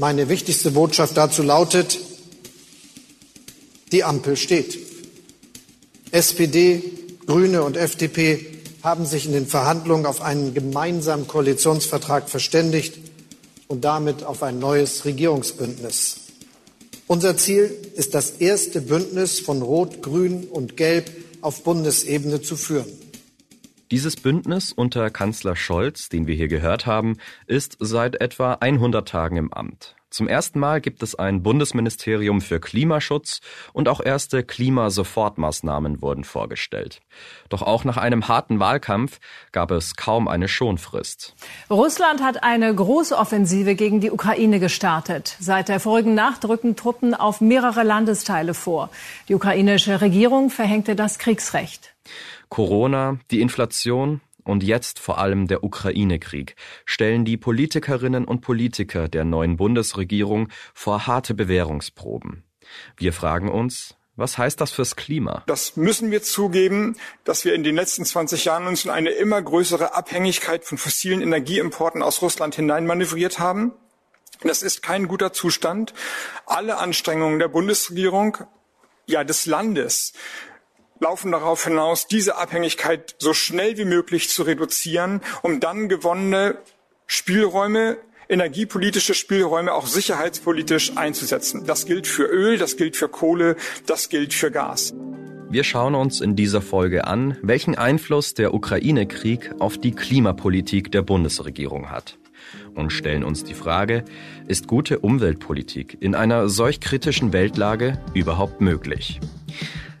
Meine wichtigste Botschaft dazu lautet, die Ampel steht. SPD, Grüne und FDP haben sich in den Verhandlungen auf einen gemeinsamen Koalitionsvertrag verständigt und damit auf ein neues Regierungsbündnis. Unser Ziel ist das erste Bündnis von Rot, Grün und Gelb auf Bundesebene zu führen. Dieses Bündnis unter Kanzler Scholz, den wir hier gehört haben, ist seit etwa 100 Tagen im Amt. Zum ersten Mal gibt es ein Bundesministerium für Klimaschutz und auch erste Klimasofortmaßnahmen wurden vorgestellt. Doch auch nach einem harten Wahlkampf gab es kaum eine Schonfrist. Russland hat eine große Offensive gegen die Ukraine gestartet. Seit der vorigen Nacht rücken Truppen auf mehrere Landesteile vor. Die ukrainische Regierung verhängte das Kriegsrecht. Corona, die Inflation und jetzt vor allem der Ukraine-Krieg stellen die Politikerinnen und Politiker der neuen Bundesregierung vor harte Bewährungsproben. Wir fragen uns, was heißt das fürs Klima? Das müssen wir zugeben, dass wir in den letzten 20 Jahren uns in eine immer größere Abhängigkeit von fossilen Energieimporten aus Russland hineinmanövriert haben. Das ist kein guter Zustand. Alle Anstrengungen der Bundesregierung, ja des Landes, laufen darauf hinaus, diese Abhängigkeit so schnell wie möglich zu reduzieren, um dann gewonnene Spielräume energiepolitische Spielräume auch sicherheitspolitisch einzusetzen. Das gilt für Öl, das gilt für Kohle, das gilt für Gas. Wir schauen uns in dieser Folge an, welchen Einfluss der Ukraine-Krieg auf die Klimapolitik der Bundesregierung hat. Und stellen uns die Frage, ist gute Umweltpolitik in einer solch kritischen Weltlage überhaupt möglich?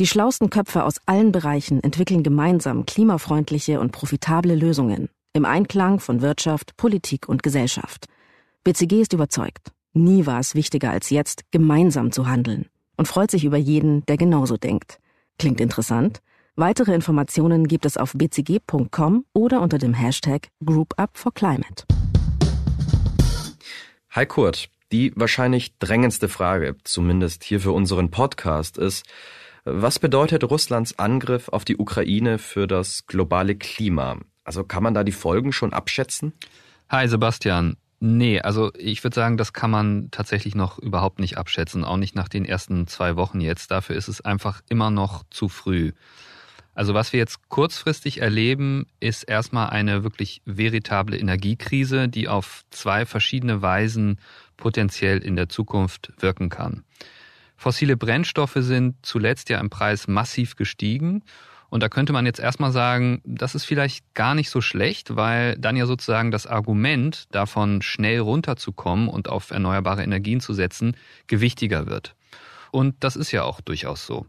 die schlausten Köpfe aus allen Bereichen entwickeln gemeinsam klimafreundliche und profitable Lösungen im Einklang von Wirtschaft, Politik und Gesellschaft. BCG ist überzeugt, nie war es wichtiger als jetzt, gemeinsam zu handeln und freut sich über jeden, der genauso denkt. Klingt interessant? Weitere Informationen gibt es auf bcg.com oder unter dem Hashtag Group Up for Climate. Hi Kurt, die wahrscheinlich drängendste Frage, zumindest hier für unseren Podcast, ist, was bedeutet Russlands Angriff auf die Ukraine für das globale Klima? Also kann man da die Folgen schon abschätzen? Hi Sebastian. Nee, also ich würde sagen, das kann man tatsächlich noch überhaupt nicht abschätzen, auch nicht nach den ersten zwei Wochen jetzt. Dafür ist es einfach immer noch zu früh. Also was wir jetzt kurzfristig erleben, ist erstmal eine wirklich veritable Energiekrise, die auf zwei verschiedene Weisen potenziell in der Zukunft wirken kann. Fossile Brennstoffe sind zuletzt ja im Preis massiv gestiegen. Und da könnte man jetzt erstmal sagen, das ist vielleicht gar nicht so schlecht, weil dann ja sozusagen das Argument davon schnell runterzukommen und auf erneuerbare Energien zu setzen, gewichtiger wird. Und das ist ja auch durchaus so.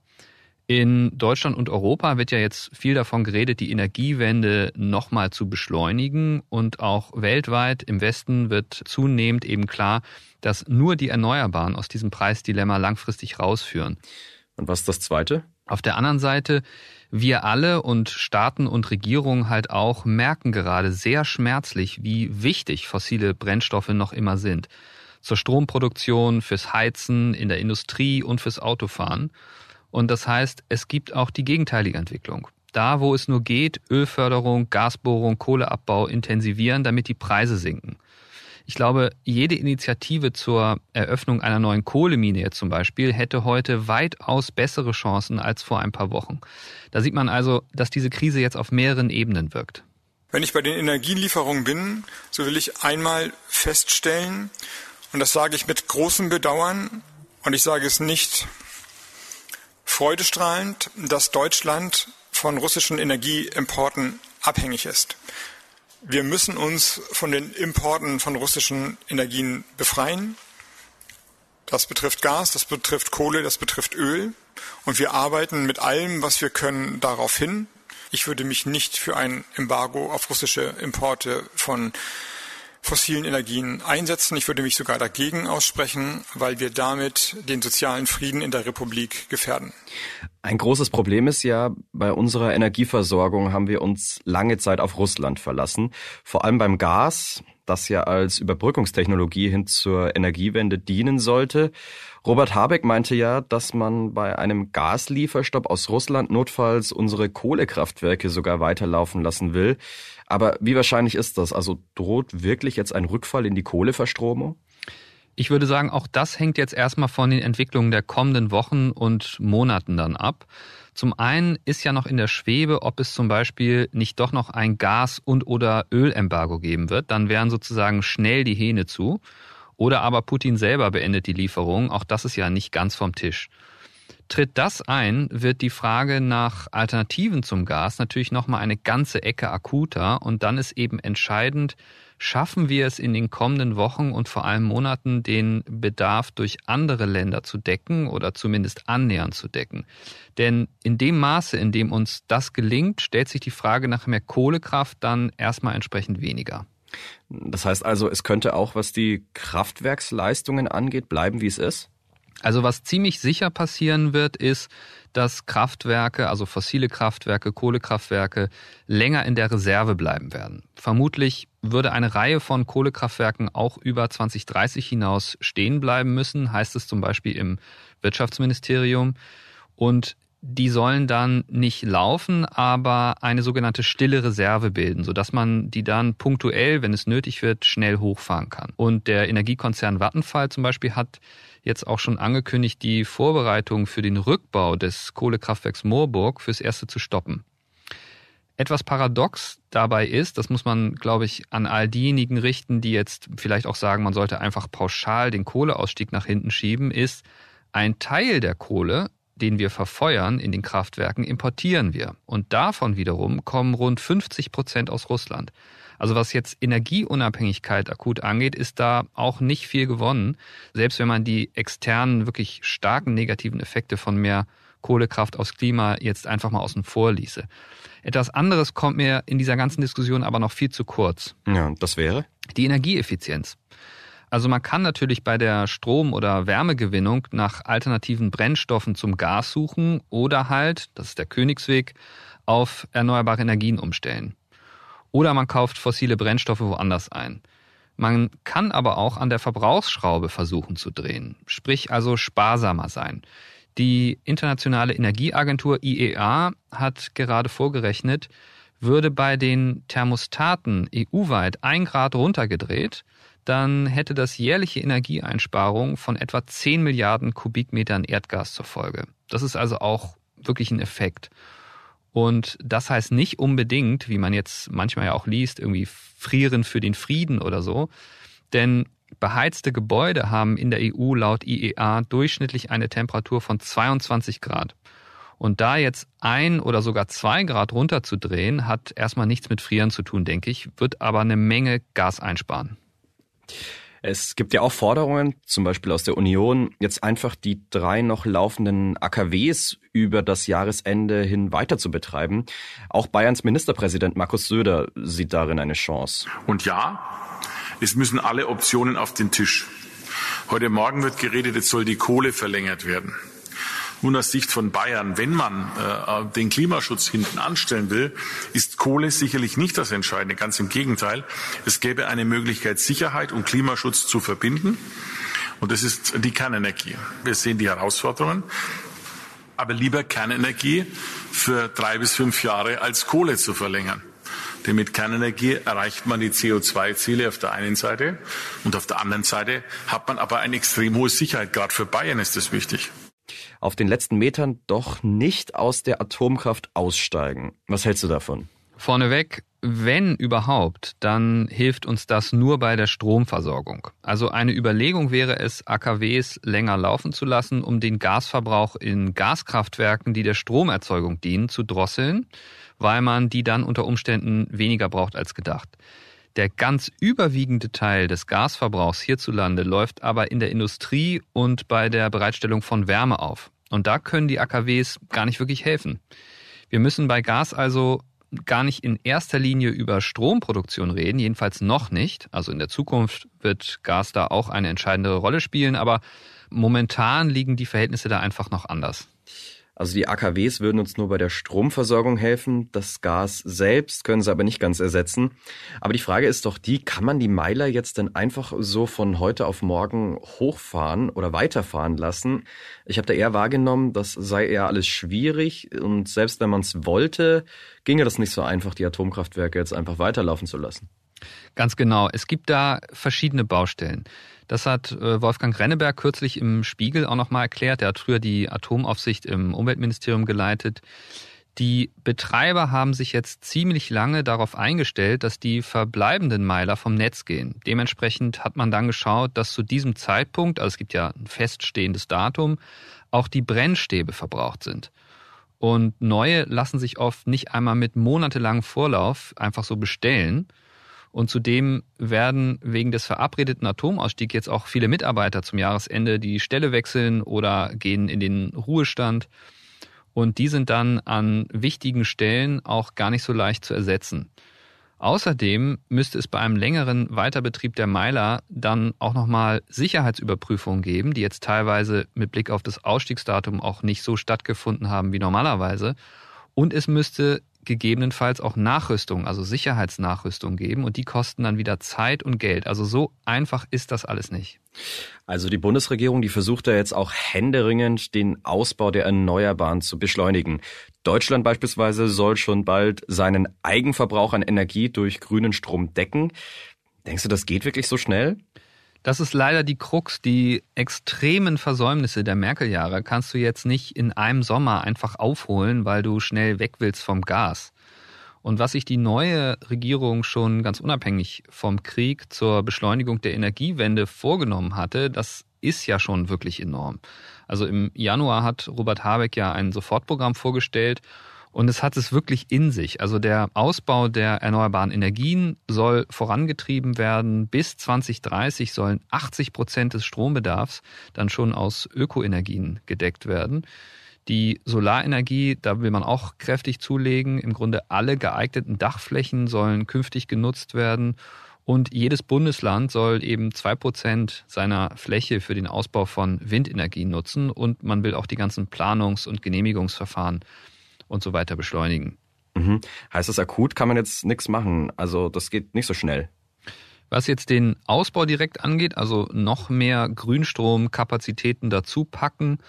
In Deutschland und Europa wird ja jetzt viel davon geredet, die Energiewende nochmal zu beschleunigen. Und auch weltweit im Westen wird zunehmend eben klar, dass nur die Erneuerbaren aus diesem Preisdilemma langfristig rausführen. Und was ist das Zweite? Auf der anderen Seite, wir alle und Staaten und Regierungen halt auch merken gerade sehr schmerzlich, wie wichtig fossile Brennstoffe noch immer sind. Zur Stromproduktion, fürs Heizen, in der Industrie und fürs Autofahren. Und das heißt, es gibt auch die gegenteilige Entwicklung. Da, wo es nur geht, Ölförderung, Gasbohrung, Kohleabbau intensivieren, damit die Preise sinken. Ich glaube, jede Initiative zur Eröffnung einer neuen Kohlemine zum Beispiel hätte heute weitaus bessere Chancen als vor ein paar Wochen. Da sieht man also, dass diese Krise jetzt auf mehreren Ebenen wirkt. Wenn ich bei den Energielieferungen bin, so will ich einmal feststellen, und das sage ich mit großem Bedauern, und ich sage es nicht freudestrahlend, dass Deutschland von russischen Energieimporten abhängig ist. Wir müssen uns von den Importen von russischen Energien befreien. Das betrifft Gas, das betrifft Kohle, das betrifft Öl. Und wir arbeiten mit allem, was wir können, darauf hin. Ich würde mich nicht für ein Embargo auf russische Importe von fossilen Energien einsetzen. Ich würde mich sogar dagegen aussprechen, weil wir damit den sozialen Frieden in der Republik gefährden. Ein großes Problem ist ja, bei unserer Energieversorgung haben wir uns lange Zeit auf Russland verlassen. Vor allem beim Gas, das ja als Überbrückungstechnologie hin zur Energiewende dienen sollte. Robert Habeck meinte ja, dass man bei einem Gaslieferstopp aus Russland notfalls unsere Kohlekraftwerke sogar weiterlaufen lassen will. Aber wie wahrscheinlich ist das? Also droht wirklich jetzt ein Rückfall in die Kohleverstromung? Ich würde sagen, auch das hängt jetzt erstmal von den Entwicklungen der kommenden Wochen und Monaten dann ab. Zum einen ist ja noch in der Schwebe, ob es zum Beispiel nicht doch noch ein Gas- und oder Ölembargo geben wird. Dann wären sozusagen schnell die Hähne zu. Oder aber Putin selber beendet die Lieferung. Auch das ist ja nicht ganz vom Tisch. Tritt das ein, wird die Frage nach Alternativen zum Gas natürlich nochmal eine ganze Ecke akuter und dann ist eben entscheidend, schaffen wir es in den kommenden Wochen und vor allem Monaten, den Bedarf durch andere Länder zu decken oder zumindest annähernd zu decken. Denn in dem Maße, in dem uns das gelingt, stellt sich die Frage nach mehr Kohlekraft dann erstmal entsprechend weniger. Das heißt also, es könnte auch, was die Kraftwerksleistungen angeht, bleiben, wie es ist? Also was ziemlich sicher passieren wird, ist, dass Kraftwerke, also fossile Kraftwerke, Kohlekraftwerke, länger in der Reserve bleiben werden. Vermutlich würde eine Reihe von Kohlekraftwerken auch über 2030 hinaus stehen bleiben müssen, heißt es zum Beispiel im Wirtschaftsministerium. Und die sollen dann nicht laufen, aber eine sogenannte stille Reserve bilden, sodass man die dann punktuell, wenn es nötig wird, schnell hochfahren kann. Und der Energiekonzern Vattenfall zum Beispiel hat jetzt auch schon angekündigt, die Vorbereitung für den Rückbau des Kohlekraftwerks Moorburg fürs erste zu stoppen. Etwas paradox dabei ist, das muss man, glaube ich, an all diejenigen richten, die jetzt vielleicht auch sagen, man sollte einfach pauschal den Kohleausstieg nach hinten schieben, ist, ein Teil der Kohle, den wir verfeuern in den Kraftwerken, importieren wir. Und davon wiederum kommen rund 50 Prozent aus Russland. Also was jetzt Energieunabhängigkeit akut angeht, ist da auch nicht viel gewonnen. Selbst wenn man die externen, wirklich starken negativen Effekte von mehr Kohlekraft aus Klima jetzt einfach mal außen vor ließe. Etwas anderes kommt mir in dieser ganzen Diskussion aber noch viel zu kurz. Ja, das wäre? Die Energieeffizienz. Also man kann natürlich bei der Strom- oder Wärmegewinnung nach alternativen Brennstoffen zum Gas suchen oder halt, das ist der Königsweg, auf erneuerbare Energien umstellen. Oder man kauft fossile Brennstoffe woanders ein. Man kann aber auch an der Verbrauchsschraube versuchen zu drehen, sprich also sparsamer sein. Die Internationale Energieagentur IEA hat gerade vorgerechnet, würde bei den Thermostaten EU-weit ein Grad runtergedreht, dann hätte das jährliche Energieeinsparung von etwa 10 Milliarden Kubikmetern Erdgas zur Folge. Das ist also auch wirklich ein Effekt. Und das heißt nicht unbedingt, wie man jetzt manchmal ja auch liest, irgendwie frieren für den Frieden oder so. Denn beheizte Gebäude haben in der EU laut IEA durchschnittlich eine Temperatur von 22 Grad. Und da jetzt ein oder sogar zwei Grad runterzudrehen, hat erstmal nichts mit Frieren zu tun, denke ich, wird aber eine Menge Gas einsparen. Es gibt ja auch Forderungen, zum Beispiel aus der Union, jetzt einfach die drei noch laufenden AKWs über das Jahresende hin weiter zu betreiben. Auch Bayerns Ministerpräsident Markus Söder sieht darin eine Chance. Und ja, es müssen alle Optionen auf den Tisch. Heute Morgen wird geredet, jetzt soll die Kohle verlängert werden. Nun aus Sicht von Bayern, wenn man äh, den Klimaschutz hinten anstellen will, ist Kohle sicherlich nicht das Entscheidende. Ganz im Gegenteil. Es gäbe eine Möglichkeit, Sicherheit und Klimaschutz zu verbinden. Und das ist die Kernenergie. Wir sehen die Herausforderungen. Aber lieber Kernenergie für drei bis fünf Jahre als Kohle zu verlängern. Denn mit Kernenergie erreicht man die CO2-Ziele auf der einen Seite und auf der anderen Seite hat man aber eine extrem hohe Sicherheit. Gerade für Bayern ist das wichtig auf den letzten Metern doch nicht aus der Atomkraft aussteigen. Was hältst du davon? Vorneweg, wenn überhaupt, dann hilft uns das nur bei der Stromversorgung. Also eine Überlegung wäre es, AKWs länger laufen zu lassen, um den Gasverbrauch in Gaskraftwerken, die der Stromerzeugung dienen, zu drosseln, weil man die dann unter Umständen weniger braucht als gedacht. Der ganz überwiegende Teil des Gasverbrauchs hierzulande läuft aber in der Industrie und bei der Bereitstellung von Wärme auf. Und da können die AKWs gar nicht wirklich helfen. Wir müssen bei Gas also gar nicht in erster Linie über Stromproduktion reden, jedenfalls noch nicht. Also in der Zukunft wird Gas da auch eine entscheidende Rolle spielen, aber momentan liegen die Verhältnisse da einfach noch anders. Also die AKWs würden uns nur bei der Stromversorgung helfen. Das Gas selbst können sie aber nicht ganz ersetzen. Aber die Frage ist doch die, kann man die Meiler jetzt denn einfach so von heute auf morgen hochfahren oder weiterfahren lassen? Ich habe da eher wahrgenommen, das sei eher alles schwierig und selbst wenn man es wollte, ginge das nicht so einfach, die Atomkraftwerke jetzt einfach weiterlaufen zu lassen. Ganz genau. Es gibt da verschiedene Baustellen. Das hat äh, Wolfgang Renneberg kürzlich im Spiegel auch nochmal erklärt. Er hat früher die Atomaufsicht im Umweltministerium geleitet. Die Betreiber haben sich jetzt ziemlich lange darauf eingestellt, dass die verbleibenden Meiler vom Netz gehen. Dementsprechend hat man dann geschaut, dass zu diesem Zeitpunkt, also es gibt ja ein feststehendes Datum, auch die Brennstäbe verbraucht sind. Und neue lassen sich oft nicht einmal mit monatelangem Vorlauf einfach so bestellen. Und zudem werden wegen des verabredeten Atomausstiegs jetzt auch viele Mitarbeiter zum Jahresende die Stelle wechseln oder gehen in den Ruhestand. Und die sind dann an wichtigen Stellen auch gar nicht so leicht zu ersetzen. Außerdem müsste es bei einem längeren Weiterbetrieb der Meiler dann auch nochmal Sicherheitsüberprüfungen geben, die jetzt teilweise mit Blick auf das Ausstiegsdatum auch nicht so stattgefunden haben wie normalerweise. Und es müsste gegebenenfalls auch Nachrüstung, also Sicherheitsnachrüstung geben und die kosten dann wieder Zeit und Geld. Also so einfach ist das alles nicht. Also die Bundesregierung, die versucht da jetzt auch händeringend den Ausbau der Erneuerbaren zu beschleunigen. Deutschland beispielsweise soll schon bald seinen Eigenverbrauch an Energie durch grünen Strom decken. Denkst du, das geht wirklich so schnell? Das ist leider die Krux. Die extremen Versäumnisse der Merkel-Jahre kannst du jetzt nicht in einem Sommer einfach aufholen, weil du schnell weg willst vom Gas. Und was sich die neue Regierung schon ganz unabhängig vom Krieg zur Beschleunigung der Energiewende vorgenommen hatte, das ist ja schon wirklich enorm. Also im Januar hat Robert Habeck ja ein Sofortprogramm vorgestellt und es hat es wirklich in sich. Also der Ausbau der erneuerbaren Energien soll vorangetrieben werden. Bis 2030 sollen 80 Prozent des Strombedarfs dann schon aus Ökoenergien gedeckt werden. Die Solarenergie, da will man auch kräftig zulegen. Im Grunde alle geeigneten Dachflächen sollen künftig genutzt werden. Und jedes Bundesland soll eben zwei Prozent seiner Fläche für den Ausbau von Windenergie nutzen. Und man will auch die ganzen Planungs- und Genehmigungsverfahren und so weiter beschleunigen. Mhm. Heißt das akut kann man jetzt nichts machen? Also das geht nicht so schnell. Was jetzt den Ausbau direkt angeht, also noch mehr Grünstromkapazitäten dazu packen,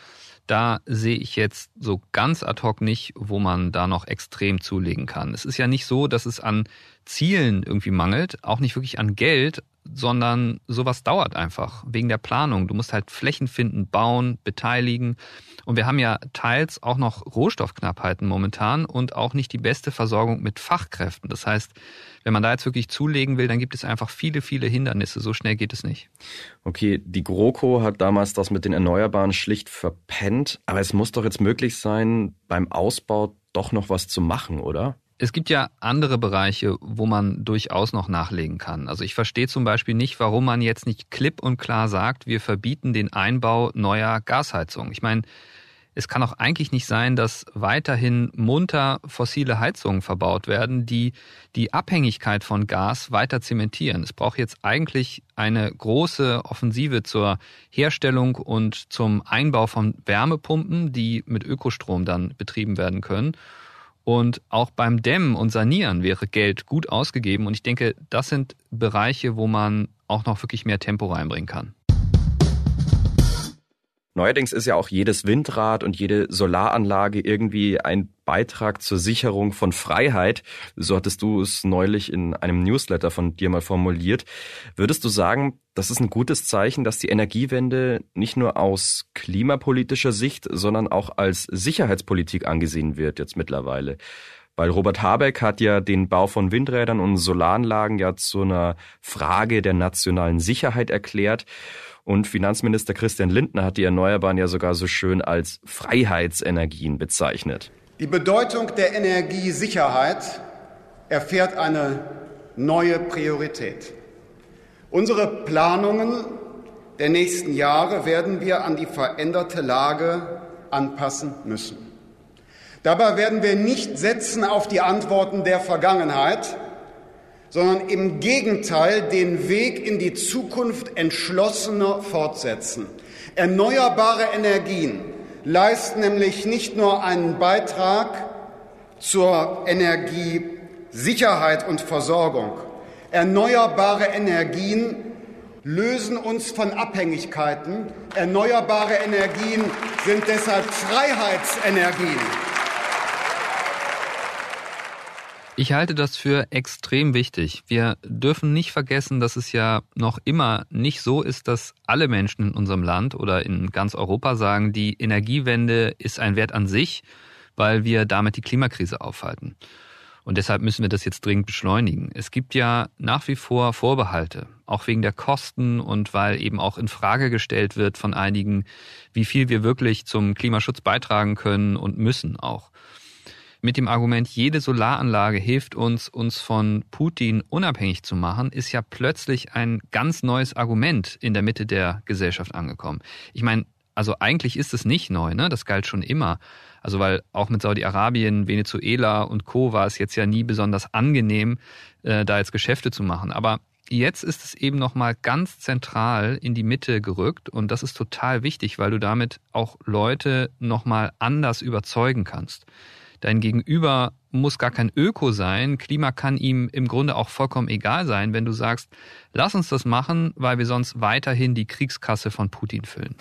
da sehe ich jetzt so ganz ad hoc nicht, wo man da noch extrem zulegen kann. Es ist ja nicht so, dass es an Zielen irgendwie mangelt, auch nicht wirklich an Geld, sondern sowas dauert einfach wegen der Planung. Du musst halt Flächen finden, bauen, beteiligen. Und wir haben ja teils auch noch Rohstoffknappheiten momentan und auch nicht die beste Versorgung mit Fachkräften. Das heißt, wenn man da jetzt wirklich zulegen will, dann gibt es einfach viele, viele Hindernisse. So schnell geht es nicht. Okay, die GroKo hat damals das mit den Erneuerbaren schlicht verpennt. Aber es muss doch jetzt möglich sein, beim Ausbau doch noch was zu machen, oder? Es gibt ja andere Bereiche, wo man durchaus noch nachlegen kann. Also ich verstehe zum Beispiel nicht, warum man jetzt nicht klipp und klar sagt, wir verbieten den Einbau neuer Gasheizungen. Ich meine, es kann auch eigentlich nicht sein, dass weiterhin munter fossile Heizungen verbaut werden, die die Abhängigkeit von Gas weiter zementieren. Es braucht jetzt eigentlich eine große Offensive zur Herstellung und zum Einbau von Wärmepumpen, die mit Ökostrom dann betrieben werden können. Und auch beim Dämmen und Sanieren wäre Geld gut ausgegeben. Und ich denke, das sind Bereiche, wo man auch noch wirklich mehr Tempo reinbringen kann. Neuerdings ist ja auch jedes Windrad und jede Solaranlage irgendwie ein Beitrag zur Sicherung von Freiheit. So hattest du es neulich in einem Newsletter von dir mal formuliert. Würdest du sagen, das ist ein gutes Zeichen, dass die Energiewende nicht nur aus klimapolitischer Sicht, sondern auch als Sicherheitspolitik angesehen wird jetzt mittlerweile? Weil Robert Habeck hat ja den Bau von Windrädern und Solaranlagen ja zu einer Frage der nationalen Sicherheit erklärt. Und Finanzminister Christian Lindner hat die Erneuerbaren ja sogar so schön als Freiheitsenergien bezeichnet. Die Bedeutung der Energiesicherheit erfährt eine neue Priorität. Unsere Planungen der nächsten Jahre werden wir an die veränderte Lage anpassen müssen. Dabei werden wir nicht setzen auf die Antworten der Vergangenheit, sondern im Gegenteil den Weg in die Zukunft entschlossener fortsetzen. Erneuerbare Energien leisten nämlich nicht nur einen Beitrag zur Energiesicherheit und Versorgung. Erneuerbare Energien lösen uns von Abhängigkeiten. Erneuerbare Energien sind deshalb Freiheitsenergien. Ich halte das für extrem wichtig. Wir dürfen nicht vergessen, dass es ja noch immer nicht so ist, dass alle Menschen in unserem Land oder in ganz Europa sagen, die Energiewende ist ein Wert an sich, weil wir damit die Klimakrise aufhalten. Und deshalb müssen wir das jetzt dringend beschleunigen. Es gibt ja nach wie vor Vorbehalte, auch wegen der Kosten und weil eben auch in Frage gestellt wird von einigen, wie viel wir wirklich zum Klimaschutz beitragen können und müssen auch mit dem Argument, jede Solaranlage hilft uns, uns von Putin unabhängig zu machen, ist ja plötzlich ein ganz neues Argument in der Mitte der Gesellschaft angekommen. Ich meine, also eigentlich ist es nicht neu, ne? Das galt schon immer. Also weil auch mit Saudi-Arabien, Venezuela und Co. war es jetzt ja nie besonders angenehm, äh, da jetzt Geschäfte zu machen. Aber jetzt ist es eben nochmal ganz zentral in die Mitte gerückt und das ist total wichtig, weil du damit auch Leute nochmal anders überzeugen kannst. Dein Gegenüber muss gar kein Öko sein. Klima kann ihm im Grunde auch vollkommen egal sein, wenn du sagst, lass uns das machen, weil wir sonst weiterhin die Kriegskasse von Putin füllen.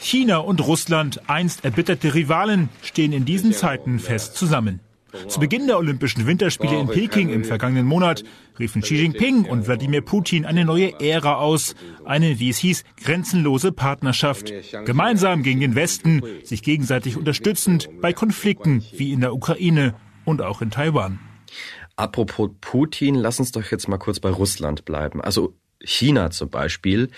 China und Russland, einst erbitterte Rivalen, stehen in diesen Zeiten fest zusammen. Zu Beginn der Olympischen Winterspiele in Peking im vergangenen Monat riefen Xi Jinping und Wladimir Putin eine neue Ära aus, eine, wie es hieß, grenzenlose Partnerschaft. Gemeinsam gegen den Westen, sich gegenseitig unterstützend bei Konflikten wie in der Ukraine und auch in Taiwan. Apropos Putin, lass uns doch jetzt mal kurz bei Russland bleiben. Also China zum Beispiel.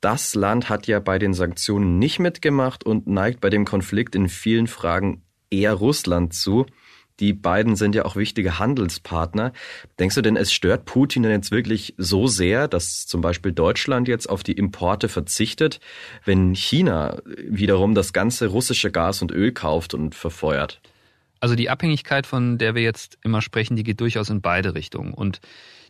Das Land hat ja bei den Sanktionen nicht mitgemacht und neigt bei dem Konflikt in vielen Fragen eher Russland zu. Die beiden sind ja auch wichtige Handelspartner. Denkst du denn, es stört Putin denn jetzt wirklich so sehr, dass zum Beispiel Deutschland jetzt auf die Importe verzichtet, wenn China wiederum das ganze russische Gas und Öl kauft und verfeuert? Also die Abhängigkeit, von der wir jetzt immer sprechen, die geht durchaus in beide Richtungen. Und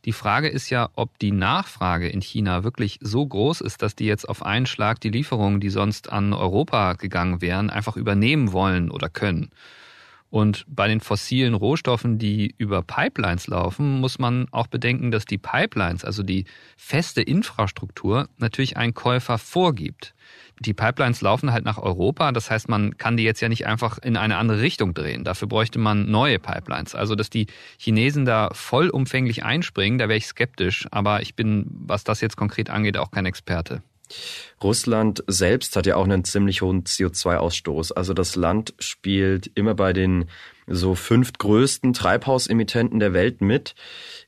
die Frage ist ja, ob die Nachfrage in China wirklich so groß ist, dass die jetzt auf einen Schlag die Lieferungen, die sonst an Europa gegangen wären, einfach übernehmen wollen oder können. Und bei den fossilen Rohstoffen, die über Pipelines laufen, muss man auch bedenken, dass die Pipelines, also die feste Infrastruktur, natürlich einen Käufer vorgibt. Die Pipelines laufen halt nach Europa, das heißt, man kann die jetzt ja nicht einfach in eine andere Richtung drehen. Dafür bräuchte man neue Pipelines. Also, dass die Chinesen da vollumfänglich einspringen, da wäre ich skeptisch, aber ich bin, was das jetzt konkret angeht, auch kein Experte. Russland selbst hat ja auch einen ziemlich hohen CO2-Ausstoß. Also das Land spielt immer bei den so fünf größten Treibhausemittenten der Welt mit.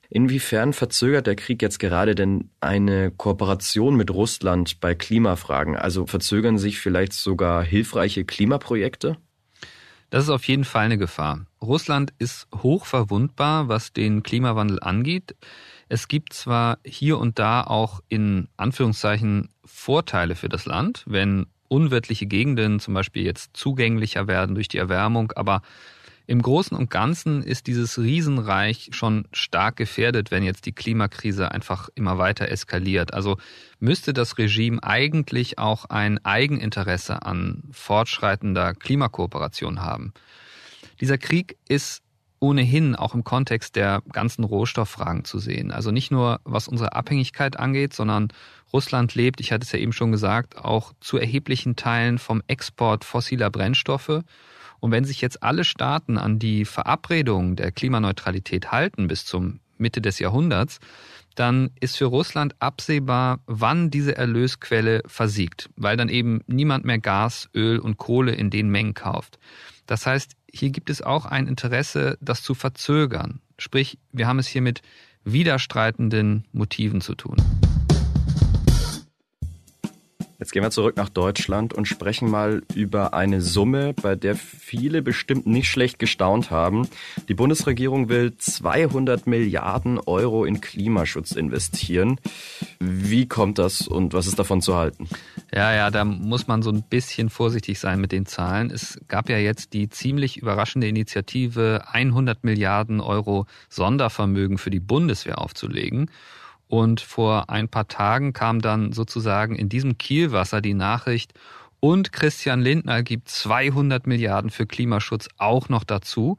Inwiefern verzögert der Krieg jetzt gerade denn eine Kooperation mit Russland bei Klimafragen? Also verzögern sich vielleicht sogar hilfreiche Klimaprojekte? Das ist auf jeden Fall eine Gefahr. Russland ist hoch verwundbar, was den Klimawandel angeht. Es gibt zwar hier und da auch in Anführungszeichen Vorteile für das Land, wenn unwirtliche Gegenden zum Beispiel jetzt zugänglicher werden durch die Erwärmung, aber im Großen und Ganzen ist dieses Riesenreich schon stark gefährdet, wenn jetzt die Klimakrise einfach immer weiter eskaliert. Also müsste das Regime eigentlich auch ein Eigeninteresse an fortschreitender Klimakooperation haben. Dieser Krieg ist ohnehin auch im Kontext der ganzen Rohstofffragen zu sehen. Also nicht nur was unsere Abhängigkeit angeht, sondern Russland lebt, ich hatte es ja eben schon gesagt, auch zu erheblichen Teilen vom Export fossiler Brennstoffe. Und wenn sich jetzt alle Staaten an die Verabredung der Klimaneutralität halten bis zum Mitte des Jahrhunderts, dann ist für Russland absehbar, wann diese Erlösquelle versiegt, weil dann eben niemand mehr Gas, Öl und Kohle in den Mengen kauft. Das heißt, hier gibt es auch ein Interesse, das zu verzögern. Sprich, wir haben es hier mit widerstreitenden Motiven zu tun. Jetzt gehen wir zurück nach Deutschland und sprechen mal über eine Summe, bei der viele bestimmt nicht schlecht gestaunt haben. Die Bundesregierung will 200 Milliarden Euro in Klimaschutz investieren. Wie kommt das und was ist davon zu halten? Ja, ja, da muss man so ein bisschen vorsichtig sein mit den Zahlen. Es gab ja jetzt die ziemlich überraschende Initiative, 100 Milliarden Euro Sondervermögen für die Bundeswehr aufzulegen. Und vor ein paar Tagen kam dann sozusagen in diesem Kielwasser die Nachricht, und Christian Lindner gibt 200 Milliarden für Klimaschutz auch noch dazu.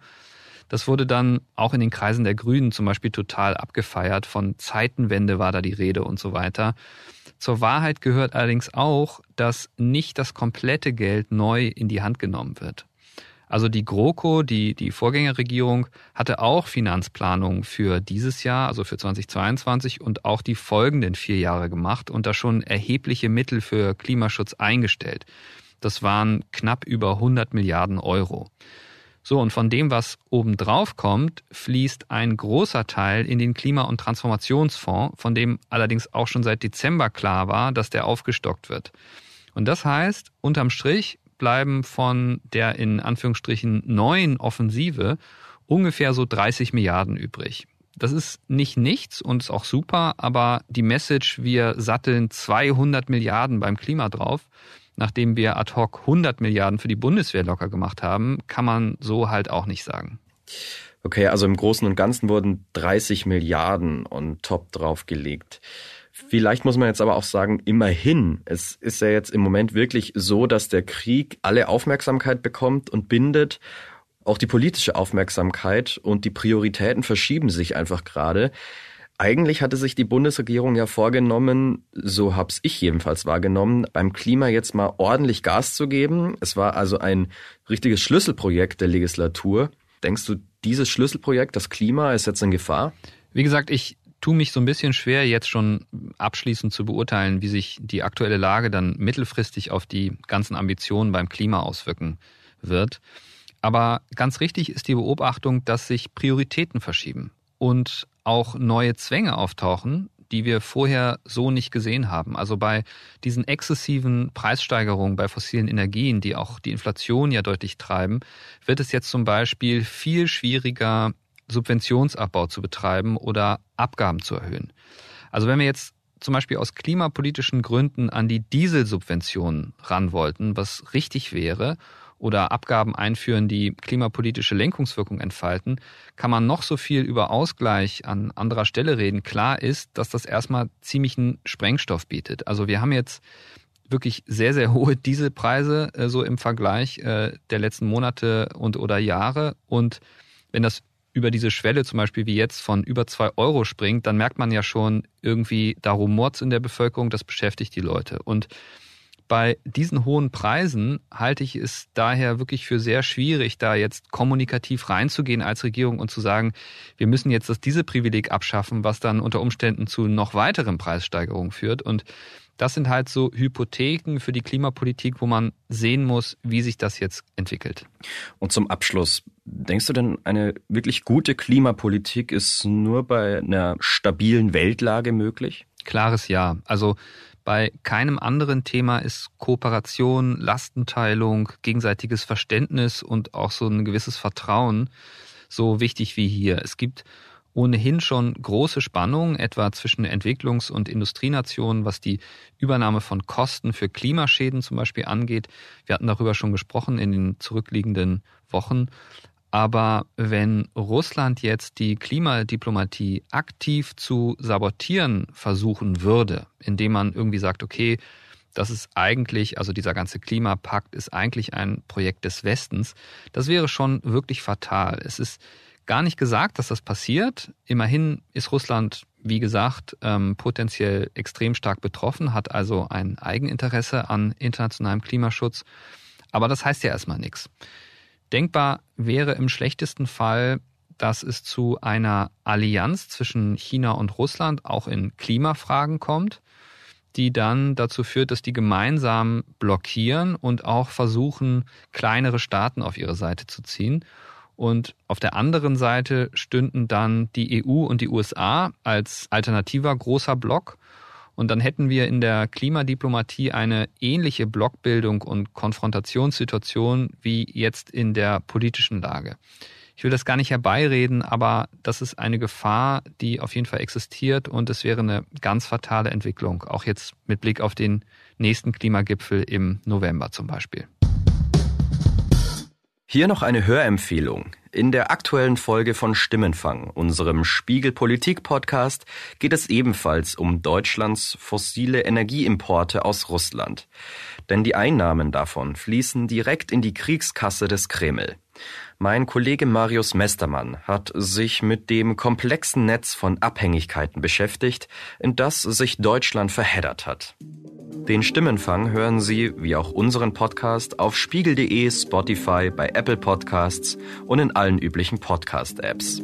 Das wurde dann auch in den Kreisen der Grünen zum Beispiel total abgefeiert. Von Zeitenwende war da die Rede und so weiter. Zur Wahrheit gehört allerdings auch, dass nicht das komplette Geld neu in die Hand genommen wird. Also die GroKo, die, die Vorgängerregierung, hatte auch Finanzplanungen für dieses Jahr, also für 2022 und auch die folgenden vier Jahre gemacht und da schon erhebliche Mittel für Klimaschutz eingestellt. Das waren knapp über 100 Milliarden Euro. So, und von dem, was obendrauf kommt, fließt ein großer Teil in den Klima- und Transformationsfonds, von dem allerdings auch schon seit Dezember klar war, dass der aufgestockt wird. Und das heißt, unterm Strich bleiben von der in Anführungsstrichen neuen Offensive ungefähr so 30 Milliarden übrig. Das ist nicht nichts und ist auch super, aber die Message, wir satteln 200 Milliarden beim Klima drauf, nachdem wir ad hoc 100 Milliarden für die Bundeswehr locker gemacht haben, kann man so halt auch nicht sagen. Okay, also im Großen und Ganzen wurden 30 Milliarden on top draufgelegt. Vielleicht muss man jetzt aber auch sagen, immerhin, es ist ja jetzt im Moment wirklich so, dass der Krieg alle Aufmerksamkeit bekommt und bindet, auch die politische Aufmerksamkeit und die Prioritäten verschieben sich einfach gerade. Eigentlich hatte sich die Bundesregierung ja vorgenommen, so hab's ich jedenfalls wahrgenommen, beim Klima jetzt mal ordentlich Gas zu geben. Es war also ein richtiges Schlüsselprojekt der Legislatur. Denkst du, dieses Schlüsselprojekt, das Klima, ist jetzt in Gefahr? Wie gesagt, ich tue mich so ein bisschen schwer, jetzt schon abschließend zu beurteilen, wie sich die aktuelle Lage dann mittelfristig auf die ganzen Ambitionen beim Klima auswirken wird. Aber ganz richtig ist die Beobachtung, dass sich Prioritäten verschieben und auch neue Zwänge auftauchen, die wir vorher so nicht gesehen haben. Also bei diesen exzessiven Preissteigerungen bei fossilen Energien, die auch die Inflation ja deutlich treiben, wird es jetzt zum Beispiel viel schwieriger, Subventionsabbau zu betreiben oder Abgaben zu erhöhen. Also wenn wir jetzt zum Beispiel aus klimapolitischen Gründen an die Dieselsubventionen ran wollten, was richtig wäre, oder Abgaben einführen, die klimapolitische Lenkungswirkung entfalten, kann man noch so viel über Ausgleich an anderer Stelle reden. Klar ist, dass das erstmal ziemlichen Sprengstoff bietet. Also wir haben jetzt wirklich sehr, sehr hohe Dieselpreise äh, so im Vergleich äh, der letzten Monate und oder Jahre. Und wenn das über diese Schwelle zum Beispiel wie jetzt von über zwei Euro springt, dann merkt man ja schon irgendwie, da rumort's in der Bevölkerung, das beschäftigt die Leute. Und bei diesen hohen Preisen halte ich es daher wirklich für sehr schwierig, da jetzt kommunikativ reinzugehen als Regierung und zu sagen, wir müssen jetzt das diese Privileg abschaffen, was dann unter Umständen zu noch weiteren Preissteigerungen führt. Und das sind halt so Hypotheken für die Klimapolitik, wo man sehen muss, wie sich das jetzt entwickelt. Und zum Abschluss, denkst du denn, eine wirklich gute Klimapolitik ist nur bei einer stabilen Weltlage möglich? Klares Ja. Also bei keinem anderen Thema ist Kooperation, Lastenteilung, gegenseitiges Verständnis und auch so ein gewisses Vertrauen so wichtig wie hier. Es gibt ohnehin schon große Spannungen, etwa zwischen Entwicklungs- und Industrienationen, was die Übernahme von Kosten für Klimaschäden zum Beispiel angeht. Wir hatten darüber schon gesprochen in den zurückliegenden Wochen. Aber wenn Russland jetzt die Klimadiplomatie aktiv zu sabotieren versuchen würde, indem man irgendwie sagt, okay, das ist eigentlich, also dieser ganze Klimapakt ist eigentlich ein Projekt des Westens, das wäre schon wirklich fatal. Es ist gar nicht gesagt, dass das passiert. Immerhin ist Russland, wie gesagt, ähm, potenziell extrem stark betroffen, hat also ein Eigeninteresse an internationalem Klimaschutz. Aber das heißt ja erstmal nichts. Denkbar wäre im schlechtesten Fall, dass es zu einer Allianz zwischen China und Russland auch in Klimafragen kommt. die dann dazu führt, dass die gemeinsam blockieren und auch versuchen, kleinere Staaten auf ihre Seite zu ziehen. Und auf der anderen Seite stünden dann die EU und die USA als alternativer großer Block. Und dann hätten wir in der Klimadiplomatie eine ähnliche Blockbildung und Konfrontationssituation wie jetzt in der politischen Lage. Ich will das gar nicht herbeireden, aber das ist eine Gefahr, die auf jeden Fall existiert und es wäre eine ganz fatale Entwicklung, auch jetzt mit Blick auf den nächsten Klimagipfel im November zum Beispiel. Hier noch eine Hörempfehlung. In der aktuellen Folge von Stimmenfang, unserem Spiegel-Politik-Podcast, geht es ebenfalls um Deutschlands fossile Energieimporte aus Russland. Denn die Einnahmen davon fließen direkt in die Kriegskasse des Kreml. Mein Kollege Marius Mestermann hat sich mit dem komplexen Netz von Abhängigkeiten beschäftigt, in das sich Deutschland verheddert hat. Den Stimmenfang hören Sie, wie auch unseren Podcast, auf spiegel.de, Spotify, bei Apple Podcasts und in allen üblichen Podcast-Apps.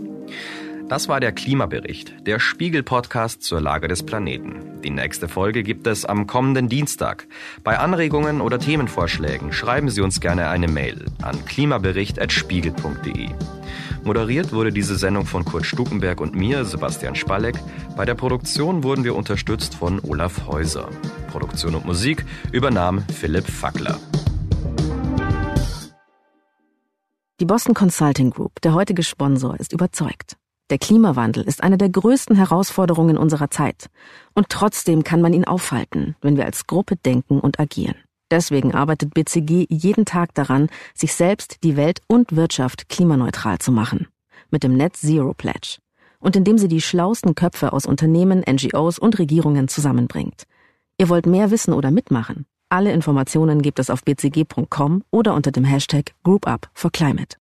Das war der Klimabericht, der Spiegel-Podcast zur Lage des Planeten. Die nächste Folge gibt es am kommenden Dienstag. Bei Anregungen oder Themenvorschlägen schreiben Sie uns gerne eine Mail an klimabericht.spiegel.de. Moderiert wurde diese Sendung von Kurt Stukenberg und mir, Sebastian Spalleck. Bei der Produktion wurden wir unterstützt von Olaf Häuser. Produktion und Musik übernahm Philipp Fackler. Die Boston Consulting Group, der heutige Sponsor, ist überzeugt. Der Klimawandel ist eine der größten Herausforderungen unserer Zeit. Und trotzdem kann man ihn aufhalten, wenn wir als Gruppe denken und agieren. Deswegen arbeitet BCG jeden Tag daran, sich selbst, die Welt und Wirtschaft klimaneutral zu machen. Mit dem Net Zero Pledge. Und indem sie die schlausten Köpfe aus Unternehmen, NGOs und Regierungen zusammenbringt. Ihr wollt mehr wissen oder mitmachen? Alle Informationen gibt es auf bcg.com oder unter dem Hashtag Group Up for Climate.